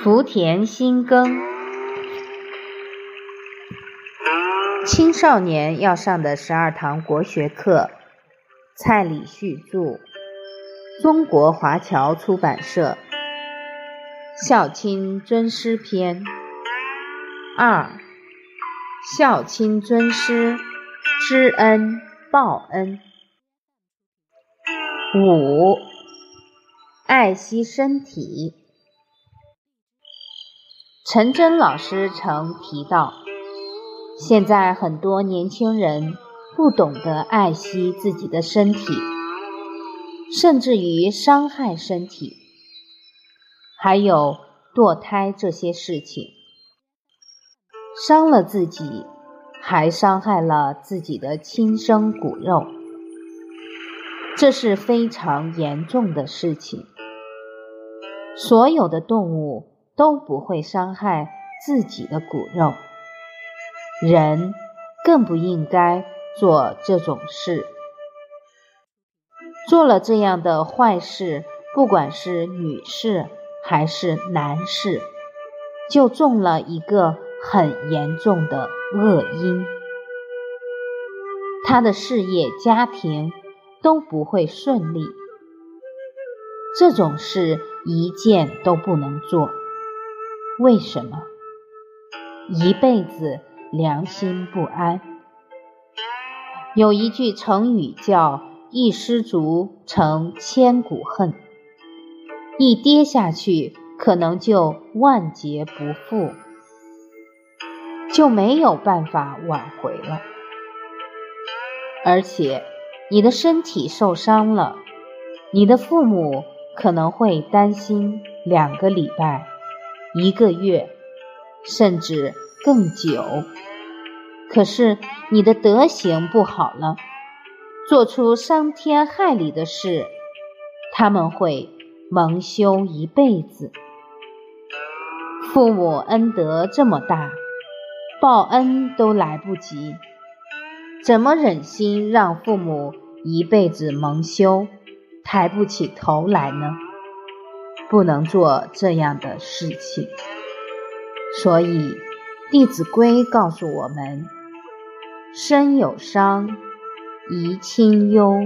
福田新耕，青少年要上的十二堂国学课，蔡礼旭著，中国华侨出版社，《孝亲尊师篇》二，孝亲尊师，知恩报恩。五，爱惜身体。陈真老师曾提到，现在很多年轻人不懂得爱惜自己的身体，甚至于伤害身体，还有堕胎这些事情，伤了自己，还伤害了自己的亲生骨肉，这是非常严重的事情。所有的动物。都不会伤害自己的骨肉，人更不应该做这种事。做了这样的坏事，不管是女士还是男士，就中了一个很严重的恶因，他的事业、家庭都不会顺利。这种事一件都不能做。为什么一辈子良心不安？有一句成语叫“一失足成千古恨”，一跌下去可能就万劫不复，就没有办法挽回了。而且你的身体受伤了，你的父母可能会担心两个礼拜。一个月，甚至更久。可是你的德行不好了，做出伤天害理的事，他们会蒙羞一辈子。父母恩德这么大，报恩都来不及，怎么忍心让父母一辈子蒙羞，抬不起头来呢？不能做这样的事情，所以《弟子规》告诉我们：身有伤，贻亲忧。